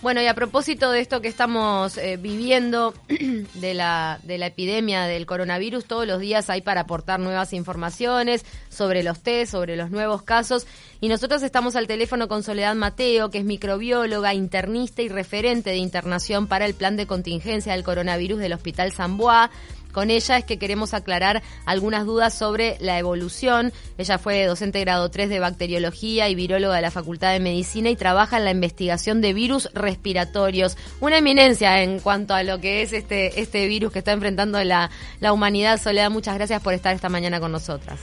Bueno, y a propósito de esto que estamos eh, viviendo de la, de la epidemia del coronavirus, todos los días hay para aportar nuevas informaciones sobre los test, sobre los nuevos casos. Y nosotros estamos al teléfono con Soledad Mateo, que es microbióloga, internista y referente de internación para el plan de contingencia del coronavirus del Hospital Bois con ella es que queremos aclarar algunas dudas sobre la evolución. Ella fue docente grado 3 de bacteriología y viróloga de la Facultad de Medicina y trabaja en la investigación de virus respiratorios. Una eminencia en cuanto a lo que es este, este virus que está enfrentando la, la humanidad. Soledad, muchas gracias por estar esta mañana con nosotras.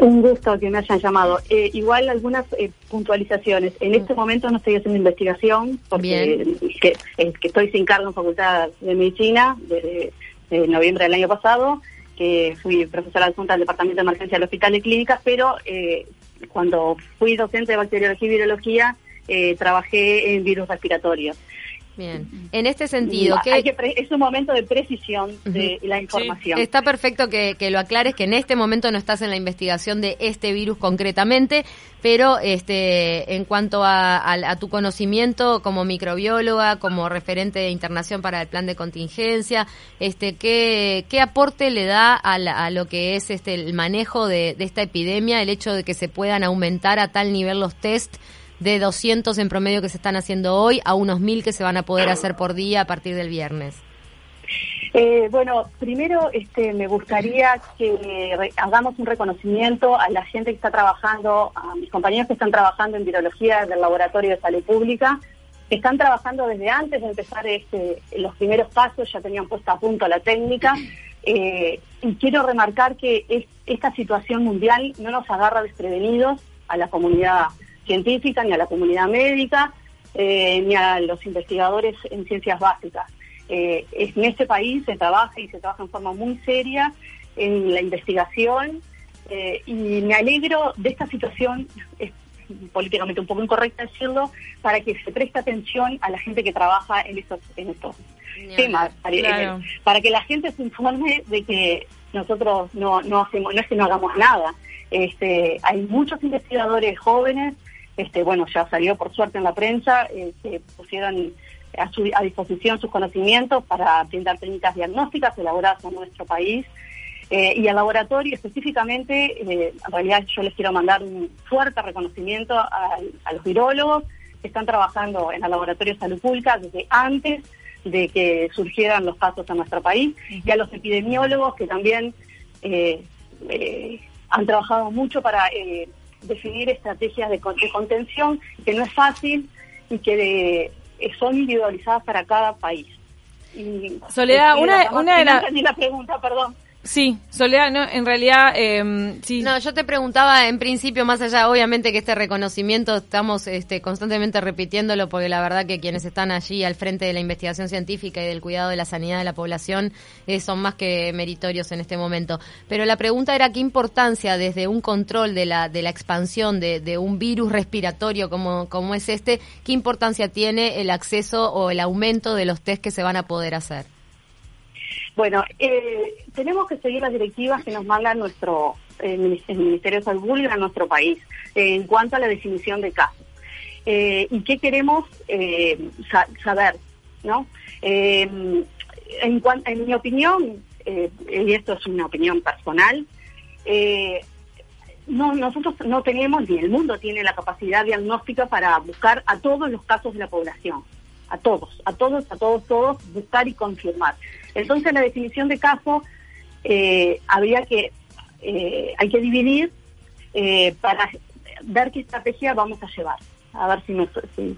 Un gusto que me hayan llamado. Eh, igual algunas eh, puntualizaciones. En mm. este momento no estoy haciendo investigación porque que, que, estoy sin cargo en Facultad de Medicina desde en noviembre del año pasado, que fui profesora adjunta del Departamento de Emergencia del Hospital de Clínicas, pero eh, cuando fui docente de bacteriología y virología, eh, trabajé en virus respiratorios. Bien, en este sentido, es un momento de precisión de la información. está perfecto que, lo aclares, que en este momento no estás en la investigación de este virus concretamente, pero este, en cuanto a, tu conocimiento como microbióloga, como referente de internación para el plan de contingencia, este, ¿qué, qué aporte le da a, lo que es este, el manejo de, de esta epidemia, el hecho de que se puedan aumentar a tal nivel los test? De 200 en promedio que se están haciendo hoy a unos 1000 que se van a poder hacer por día a partir del viernes? Eh, bueno, primero este, me gustaría que hagamos un reconocimiento a la gente que está trabajando, a mis compañeros que están trabajando en virología del Laboratorio de Salud Pública, están trabajando desde antes de empezar este, los primeros pasos, ya tenían puesta a punto la técnica. Eh, y quiero remarcar que esta situación mundial no nos agarra desprevenidos a la comunidad científica, ni a la comunidad médica, eh, ni a los investigadores en ciencias básicas. Eh, en este país se trabaja y se trabaja en forma muy seria en la investigación eh, y me alegro de esta situación, es políticamente un poco incorrecta decirlo, para que se preste atención a la gente que trabaja en estos, en estos temas, para, que la gente se informe de que nosotros no, no hacemos, no es que no hagamos nada. Este, hay muchos investigadores jóvenes este, bueno, ya salió por suerte en la prensa, eh, que pusieron a, su, a disposición sus conocimientos para brindar técnicas diagnósticas elaboradas en nuestro país. Eh, y al laboratorio específicamente, eh, en realidad yo les quiero mandar un fuerte reconocimiento a, los virólogos que están trabajando en el Laboratorio de Salud Pública desde antes de que surgieran los casos en nuestro país, y a los epidemiólogos que también han trabajado mucho para definir estrategias de, contención que no es fácil y que son individualizadas para cada país. Soledad, una, una de las... la pregunta, perdón. Sí, Soledad, no, en realidad, eh, sí. No, yo te preguntaba en principio, más allá, obviamente que este reconocimiento estamos este, constantemente repitiéndolo porque la verdad que quienes están allí al frente de la investigación científica y del cuidado de la sanidad de la población eh, son más que meritorios en este momento. Pero la pregunta era qué importancia desde un control de la, de la expansión de, de un virus respiratorio como, como es este, qué importancia tiene el acceso o el aumento de los test que se van a poder hacer. Bueno, eh, tenemos que seguir las directivas que nos manda nuestro eh, el Ministerio de Salud Pública en nuestro país en cuanto a la definición de casos. Eh, ¿Y qué queremos saber? ¿no? En, en, mi opinión, y esto es una opinión personal, no, nosotros no tenemos, ni el mundo tiene la capacidad diagnóstica para buscar a todos los casos de la población a todos, a todos, a todos, todos, buscar y confirmar. Entonces la definición de caso eh, habría que, eh, hay que dividir eh, para ver qué estrategia vamos a llevar. A ver si me, si,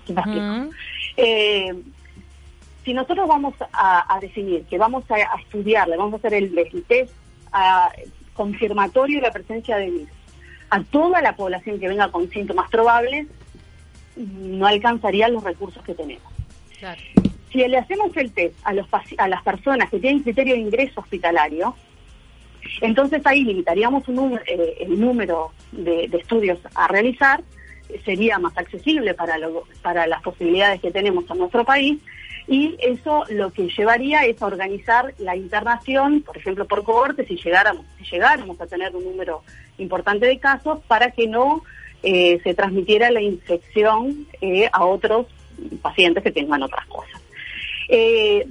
si nosotros vamos a, definir que vamos a, estudiar, le vamos a hacer el, el test confirmatorio de la presencia de virus a toda la población que venga con síntomas probables, no alcanzaría los recursos que tenemos. Si le hacemos el test a, los, a las personas que tienen criterio de ingreso hospitalario, entonces ahí limitaríamos un, eh, el número de, estudios a realizar, sería más accesible para, para las posibilidades que tenemos en nuestro país y eso lo que llevaría es a organizar la internación, por ejemplo, por cohorte, si llegáramos, si llegáramos a tener un número importante de casos, para que no eh, se transmitiera la infección eh, a otros pacientes que tengan otras cosas. Eh,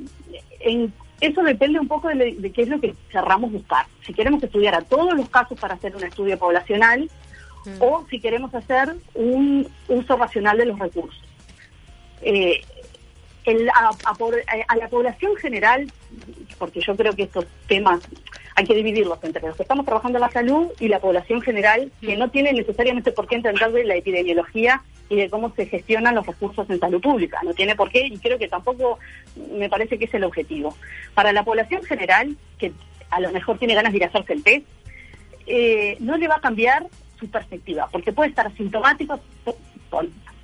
en, eso depende un poco de, qué es lo que cerramos buscar. Si queremos estudiar a todos los casos para hacer un estudio poblacional mm. o si queremos hacer un uso racional de los recursos. Eh, a, la población general, porque yo creo que estos temas hay que dividirlos entre los que estamos trabajando en la salud y la población general, que no tiene necesariamente por qué entender de la epidemiología y de cómo se gestionan los recursos en salud pública. No tiene por qué y creo que tampoco me parece que es el objetivo. Para la población general, que a lo mejor tiene ganas de ir a hacerse el test, eh, no le va a cambiar su perspectiva, porque puede estar asintomático,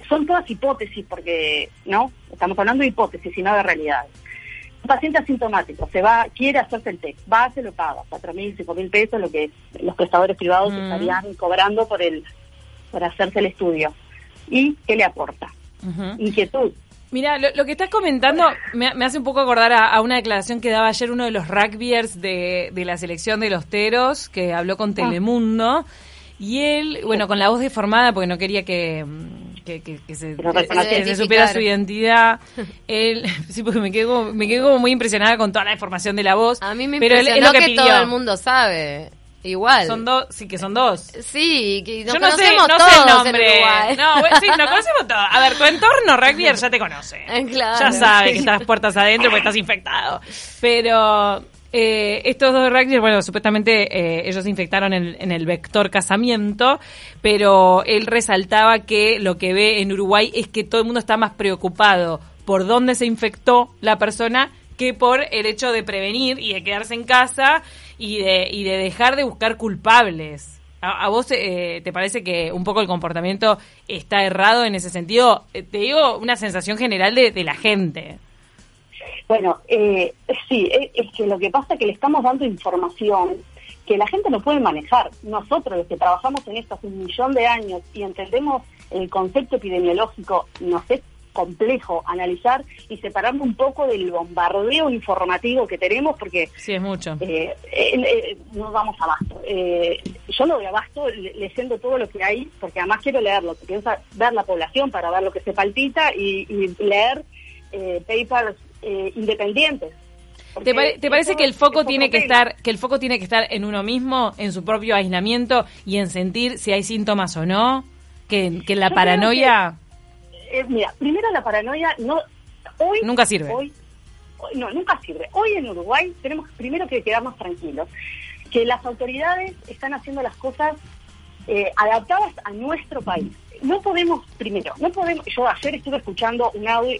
son todas hipótesis, porque no, estamos hablando de hipótesis y no de realidades. Un paciente asintomático se va, quiere hacerse el test, va, se lo paga, cuatro mil, cinco mil pesos, lo que los prestadores privados mm. estarían cobrando por el, por hacerse el estudio y qué le aporta. Inquietud. Mira, lo, que estás comentando me, hace un poco acordar a, una declaración que daba ayer uno de los rugbyers de, de la selección de los Teros, que habló con ah. Telemundo, y él, bueno, con la voz deformada, porque no quería que, que, se, que supiera su identidad. él, sí, porque me quedo, me quedo muy impresionada con toda la deformación de la voz. A mí me pero impresionó que todo el mundo sabe. Igual. Son dos, sí que son dos. Sí, que nos Yo no conocemos sé, no sé el nombre. no, sí, nos conocemos todos. A ver, tu entorno rugby ya te conoce. Claro. Ya sabe que estás puertas adentro porque estás infectado. Pero eh, estos dos rugbyers, bueno, supuestamente eh, ellos se infectaron en, el vector casamiento, pero él resaltaba que lo que ve en Uruguay es que todo el mundo está más preocupado por dónde se infectó la persona que por el hecho de prevenir y de quedarse en casa y de, y de dejar de buscar culpables. ¿A, vos eh, te parece que un poco el comportamiento está errado en ese sentido? Eh, te digo una sensación general de, de la gente. Bueno, eh, sí, es que lo que pasa es que le estamos dando información que la gente no puede manejar. Nosotros, los que trabajamos en esto hace un millón de años y entendemos el concepto epidemiológico, nos es complejo analizar y separarme un poco del bombardeo informativo que tenemos porque sí es mucho eh, eh, eh no vamos abasto yo no doy abasto leyendo todo lo que hay porque además quiero leerlo quiero ver la población para ver lo que se palpita y, leer papers independientes ¿Te, parece que el foco tiene que estar que el foco tiene que estar en uno mismo, en su propio aislamiento y en sentir si hay síntomas o no? Que, que la paranoia eh, mira, primero la paranoia no hoy nunca sirve. Hoy, no, nunca sirve. Hoy en Uruguay tenemos primero que quedarnos tranquilos, que las autoridades están haciendo las cosas eh, adaptadas a nuestro país. No podemos, primero, no podemos, yo ayer estuve escuchando un audio,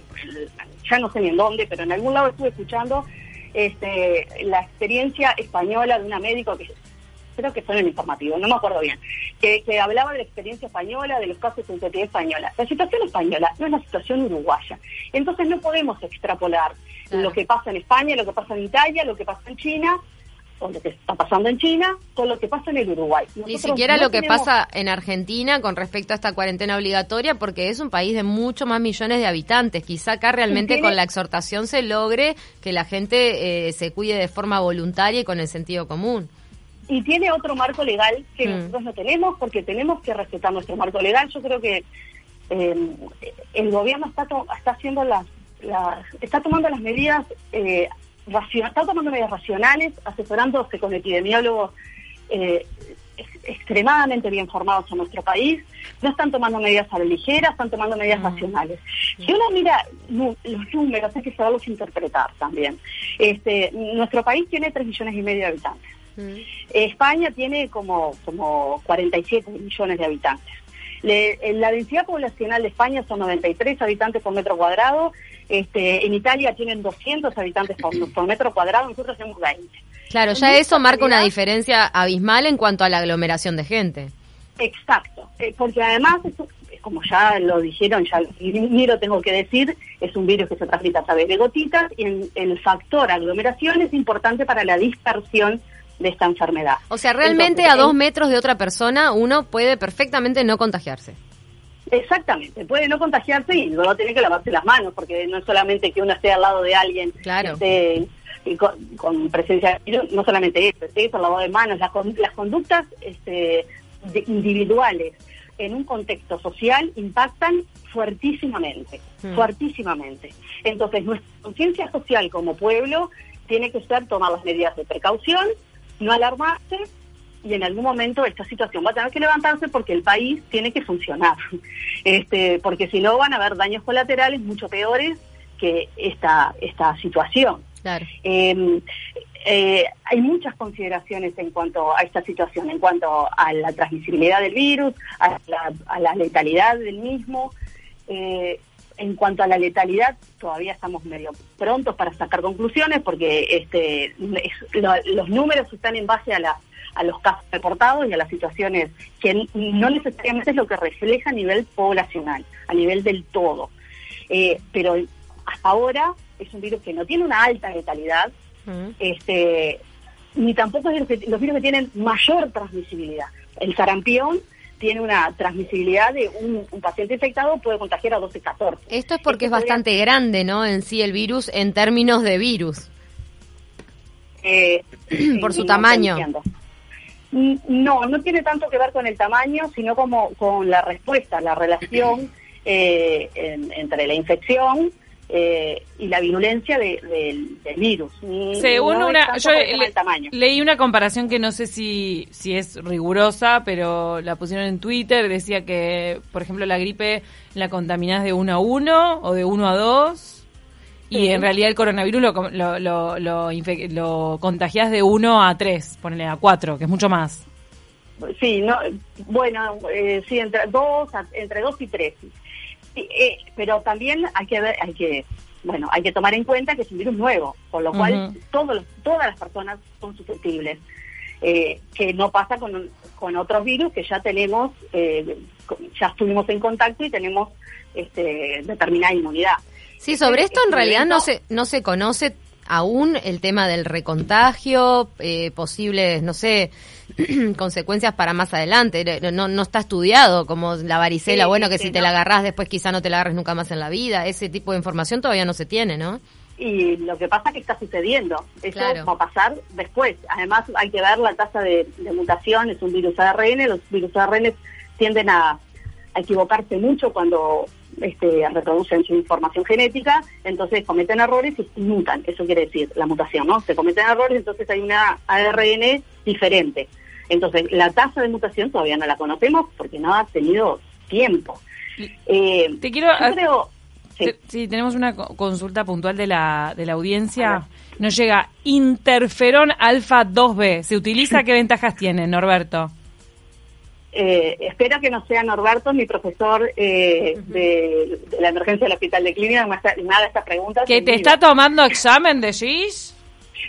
ya no sé ni en dónde, pero en algún lado estuve escuchando este, la experiencia española de una médico que creo que fue en el informativo, no me acuerdo bien, que, hablaba de la experiencia española, de los casos de sensibilidad española. La situación española no es la situación uruguaya. Entonces no podemos extrapolar lo que pasa en España, lo que pasa en Italia, lo que pasa en China, o lo que está pasando en China, con lo que pasa en el Uruguay. Ni siquiera lo que pasa en Argentina con respecto a esta cuarentena obligatoria, porque es un país de mucho más millones de habitantes. Quizá acá realmente con la exhortación se logre que la gente eh, se cuide de forma voluntaria y con el sentido común y tiene otro marco legal que mm. nosotros no tenemos porque tenemos que respetar nuestro marco legal. Yo creo que eh, el gobierno está está haciendo las, está tomando las medidas eh, está tomando medidas racionales, asesorándose con epidemiólogos eh, extremadamente bien formados en nuestro país, no están tomando medidas a la ligera, están tomando medidas racionales. Si uno mira los números, hay que saberlos interpretar también. Este, nuestro país tiene 3 millones y medio de habitantes. España tiene como, como 47 millones de habitantes. La densidad poblacional de España son 93 habitantes por metro cuadrado. Este, en Italia tienen 200 habitantes por, metro cuadrado, nosotros tenemos 20. Claro, ya eso marca una diferencia abismal en cuanto a la aglomeración de gente. Exacto, eh, porque además, como ya lo dijeron, ya ni lo tengo que decir, es un virus que se transmite a través de gotitas y el factor aglomeración es importante para la dispersión de esta enfermedad. O sea, realmente a dos metros de otra persona uno puede perfectamente no contagiarse. Exactamente, puede no contagiarse y luego tiene que lavarse las manos, porque no es solamente que uno esté al lado de alguien claro. con, presencia, no solamente eso, es eso, el lavado de manos, las, las conductas este, individuales en un contexto social impactan fuertísimamente, Mm. fuertísimamente. Entonces, nuestra conciencia social como pueblo tiene que ser tomar las medidas de precaución, no alarmarse y en algún momento esta situación va a tener que levantarse porque el país tiene que funcionar. Este, porque si no van a haber daños colaterales mucho peores que esta, esta situación. Claro. Eh, eh, hay muchas consideraciones en cuanto a esta situación, en cuanto a la transmisibilidad del virus, a la, a la letalidad del mismo. Eh, en cuanto a la letalidad, todavía estamos medio prontos para sacar conclusiones porque este, es- lo- los números están en base a, la, a los casos reportados y a las situaciones que no necesariamente es lo que refleja a nivel poblacional, a nivel del todo. Eh, pero hasta ahora es un virus que no tiene una alta letalidad, Mm. este, ni tampoco es los, que- los virus que tienen mayor transmisibilidad. El sarampión tiene una transmisibilidad de un, un paciente infectado puede contagiar a 12, 14. Esto es porque es podría- bastante grande, ¿no? En sí el virus en términos de virus. Eh, Por su no, tamaño. No, no tiene tanto que ver con el tamaño, sino como con la respuesta, la relación eh, en- entre la infección eh, y la virulencia de- del, del virus. Mm, Según no una, yo le- leí una comparación que no sé si, si es rigurosa, pero la pusieron en Twitter, decía que, por ejemplo, la gripe la contaminás de 1 a 1 o de 1 a 2, y en realidad el coronavirus lo, lo, lo, lo, lo contagiás de 1 a 3, ponele a 4, que es mucho más. Sí, no, bueno, eh, sí, entre dos, a- entre dos y tres. Sí, eh, pero también hay que ver, hay que, bueno, hay que tomar en cuenta que es un virus nuevo, con lo cual todos los- todas las personas son susceptibles. Eh, que no pasa con, con otros virus que ya tenemos, eh, ya estuvimos en contacto y tenemos este, determinada inmunidad. Sí, sobre esto en Este realidad no se, no se conoce aún el tema del recontagio, eh, posibles, no sé, consecuencias para más adelante. No, no está estudiado como la varicela, Sí, bueno, que si te la agarrás después quizá no te la agarres nunca más en la vida. Ese tipo de información todavía no se tiene, ¿no? y lo que pasa es que está sucediendo. Eso Claro. va a pasar después. Además, hay que ver la tasa de, de mutación, es un virus ARN, los virus ARN tienden a, a equivocarse mucho cuando este, reproducen su información genética, entonces cometen errores y mutan, eso quiere decir la mutación, ¿no? Se cometen errores, entonces hay una ARN diferente. Entonces, la tasa de mutación todavía no la conocemos porque no ha tenido tiempo. Eh, Te quiero... yo creo... sí. Te- Sí, tenemos una co- consulta puntual de la, de la audiencia. Nos llega interferón alfa 2B. ¿Se utiliza? ¿Qué ventajas tiene, Norberto? Eh, espero que no sea Norberto, mi profesor eh, de, de la emergencia del hospital de clínica, me haga- me haga esta pregunta. ¿Que te está tomando examen de GIS?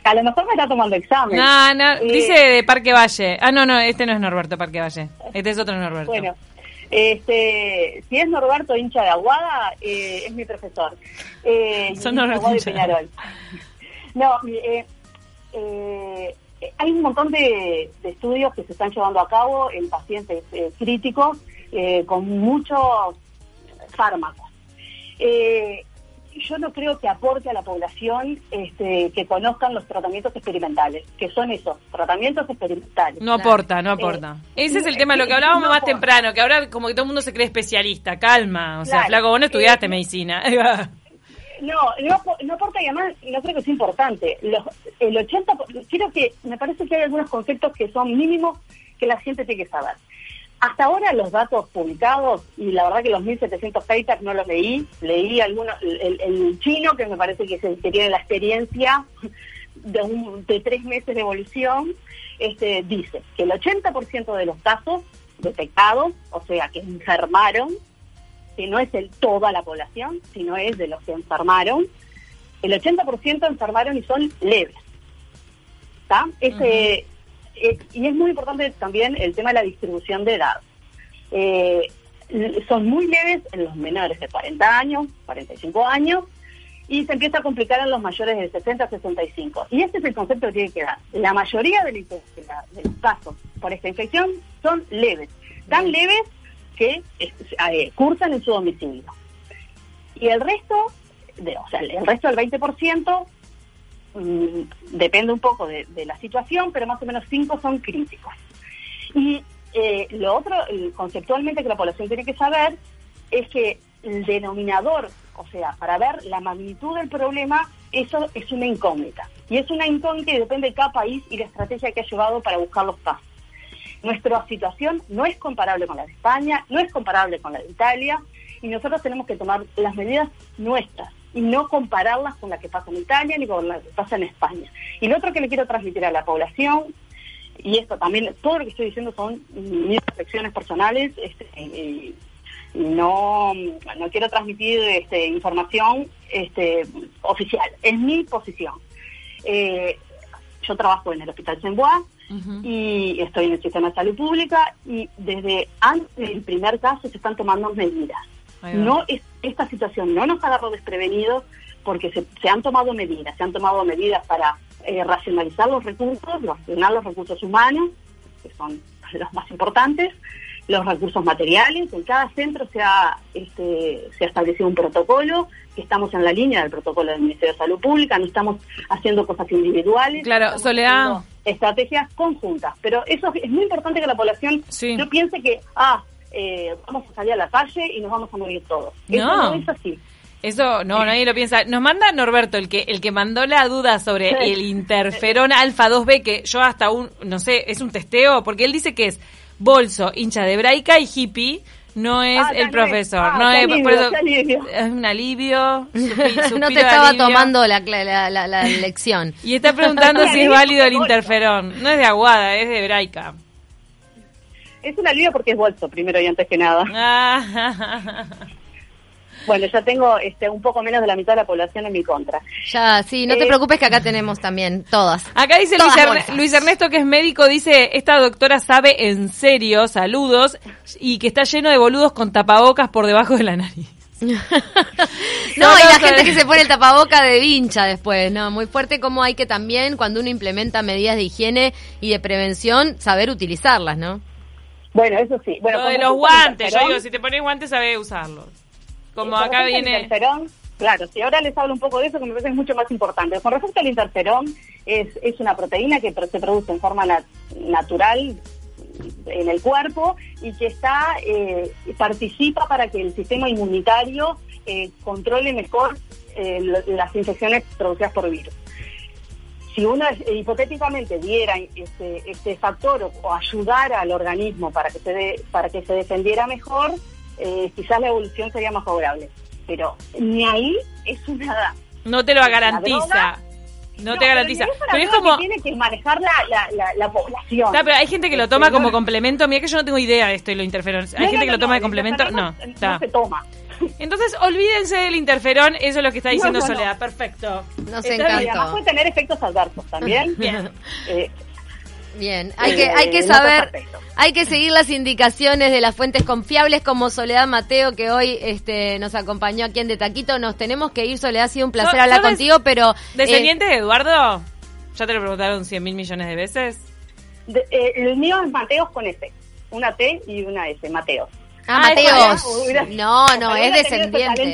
A lo mejor me está tomando examen. No, no, Eh, dice de Parque Valle. Ah, no, no, este no es Norberto Parque Valle. Este es otro Norberto. Bueno, este, si es Norberto hincha de Aguada, eh, es mi profesor. Eh, Son Norberto hincha de Peñarol. No, hay un montón de, de estudios que se están llevando a cabo en pacientes críticos eh, con muchos fármacos. Eh, yo no creo que aporte a la población este, que conozcan los tratamientos experimentales, que son esos, tratamientos experimentales. No aporta, no aporta. Eh, Ese es el tema, lo que hablábamos no más aporta. temprano, que ahora como que todo el mundo se cree especialista. Calma, o sea, Claro. flaco, vos no estudiaste Eh, medicina. No, no, no aporta y además no creo que es importante. Los, el 80, por- quiero que, me parece que hay algunos conceptos que son mínimos que la gente tiene que saber. Hasta ahora los datos publicados, y la verdad que los 1700 papers no los leí, leí algunos, el, chino que me parece que tiene la experiencia de, un- de tres meses de evolución, este, dice que el 80% de los casos detectados, o sea, que enfermaron, que no es el toda la población, sino es de los que enfermaron, el 80% enfermaron y son leves. ¿Está? Ese, eh, y es muy importante también el tema de la distribución de edad. Eh, son muy leves en los menores de 40 años, 45 años, y se empieza a complicar en los mayores de 60 a 65. Y este es el concepto que tiene que dar. La mayoría de, la los casos por esta infección son leves, tan leves que eh, cursan en su domicilio. Y el resto, de, o sea, el resto del 20%, mm, depende un poco de, de la situación, pero más o menos 5 son críticos. Y eh, lo otro, conceptualmente que la población tiene que saber es que el denominador, o sea, para ver la magnitud del problema, eso es una incógnita. Y es una incógnita y depende de cada país y la estrategia que ha llevado para buscar los pasos. Nuestra situación no es comparable con la de España, no es comparable con la de Italia, y nosotros tenemos que tomar las medidas nuestras y no compararlas con la que pasa en Italia ni con la que pasa en España. Y lo otro que le quiero transmitir a la población, y esto también, todo lo que estoy diciendo son mis reflexiones personales, este, no, no quiero transmitir este, información este, oficial, es mi posición. Eh, yo trabajo en el Hospital saint y estoy en el sistema de salud pública y desde antes del primer caso se están tomando medidas. No es, esta situación no nos agarró desprevenidos porque se, han tomado medidas, se han tomado medidas para eh, racionalizar los recursos, racionar los recursos humanos, que son los más importantes, los recursos materiales. En cada centro se ha, este, se ha establecido un protocolo, que estamos en la línea del protocolo del Ministerio de Salud Pública, no estamos haciendo cosas individuales. Claro, Soledad. Estrategias conjuntas. Pero eso es muy importante que la población no piense que, ah, eh, vamos a salir a la calle y nos vamos a morir todos. Eso no, es así. Eso no, nadie lo piensa. Nos manda Norberto, el que el que mandó la duda sobre el interferón alfa 2B, que yo hasta un, no sé, es un testeo, porque él dice que es bolso, hincha de braica y hippie. No es ah, el profesor, ah, no es, es un alivio. no te estaba tomando la, la, la, lección. Y está preguntando si es válido el interferón. No es de aguada, es de braica. Es un alivio porque es bolso, primero y antes que nada. bueno, ya tengo este, un poco menos de la mitad de la población en mi contra. Ya, sí, no te eh, preocupes que acá tenemos también, todas. Acá dice Luis, Ernesto, que es médico, dice, esta doctora sabe en serio, saludos, y que está lleno de boludos con tapabocas por debajo de la nariz. no, y la gente que se pone el tapaboca de vincha después, ¿no? Muy fuerte como hay que también, cuando uno implementa medidas de higiene y de prevención, saber utilizarlas, ¿no? Bueno, eso sí. Bueno, Lo de los guantes, yo digo, si te pones guantes, sabes usarlos. Como acá viene... Interferón, claro, si ahora les hablo un poco de eso, que me parece es mucho más importante. Con respecto al interferón, es, es una proteína que se produce en forma natural en el cuerpo y que está eh, participa para que el sistema inmunitario eh, controle mejor eh, las infecciones producidas por virus si uno eh, hipotéticamente diera este, este factor o, ayudara al organismo para que se de, para que se defendiera mejor, eh, quizás la evolución sería más favorable. Pero ni ahí es una... No te lo garantiza. No, te garantiza. Pero es, como. tiene que manejar la, la, población. pero hay gente que lo toma como complemento. Mira que yo no tengo idea de esto y lo interferón. Hay gente que lo toma de complemento. No, no se toma. Entonces, olvídense del interferón, eso es lo que está diciendo Soledad. Perfecto. Nos encanta. además puede tener efectos adversos también. Bien. Eh, Bien, hay que, hay que eh, saber, hay que seguir las indicaciones de las fuentes confiables como Soledad Mateo, que hoy este, nos acompañó aquí en De Taquito. Nos tenemos que ir, Soledad, ha sido un placer hablar contigo, pero... ¿Descendiente de Eduardo? ¿Ya te lo preguntaron 100 mil millones de veces? Eh, el mío es Mateos con S, una T y una S, Mateos. Ah, Mateos. no, no, es descendiente.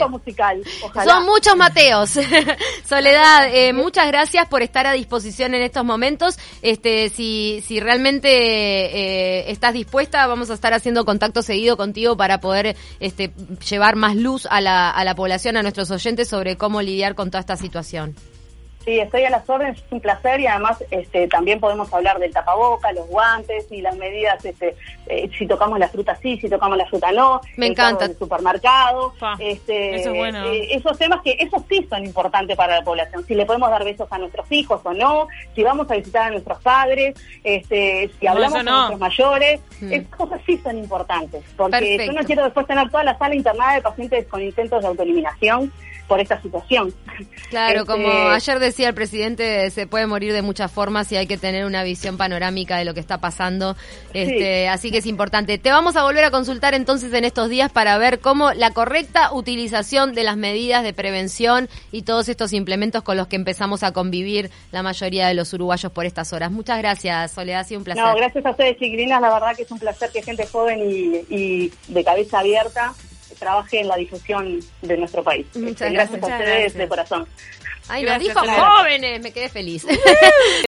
Son muchos Mateos. Soledad, eh, muchas gracias por estar a disposición en estos momentos. Este, si, si realmente eh, estás dispuesta, vamos a estar haciendo contacto seguido contigo para poder este, llevar más luz a la, a la población, a nuestros oyentes sobre cómo lidiar con toda esta situación. Sí, estoy a las órdenes, es un placer y además este, también podemos hablar del tapaboca, los guantes y las medidas, este, eh, si tocamos la fruta sí, si tocamos la fruta no. Me encanta. El supermercado. este, eso eh, esos temas que esos sí son importantes para la población. Si le podemos dar besos a nuestros hijos o no, si vamos a visitar a nuestros padres, este, si hablamos con nuestros mayores, mm. esas cosas sí son importantes. Porque yo no quiero después tener toda la sala internada de pacientes con intentos de autoeliminación por esta situación. Claro, como este, ayer decía el presidente, se puede morir de muchas formas y hay que tener una visión panorámica de lo que está pasando. Este, Así que es importante. Te vamos a volver a consultar entonces en estos días para ver cómo la correcta utilización de las medidas de prevención y todos estos implementos con los que empezamos a convivir la mayoría de los uruguayos por estas horas. Muchas gracias, Soledad, ha sido un placer. No, gracias a ustedes, chiquilinas. La verdad que es un placer que gente joven y de cabeza abierta trabaje en la difusión de nuestro país. Muchas gracias, a ustedes de corazón. Ay, me dijo jóvenes, me quedé feliz.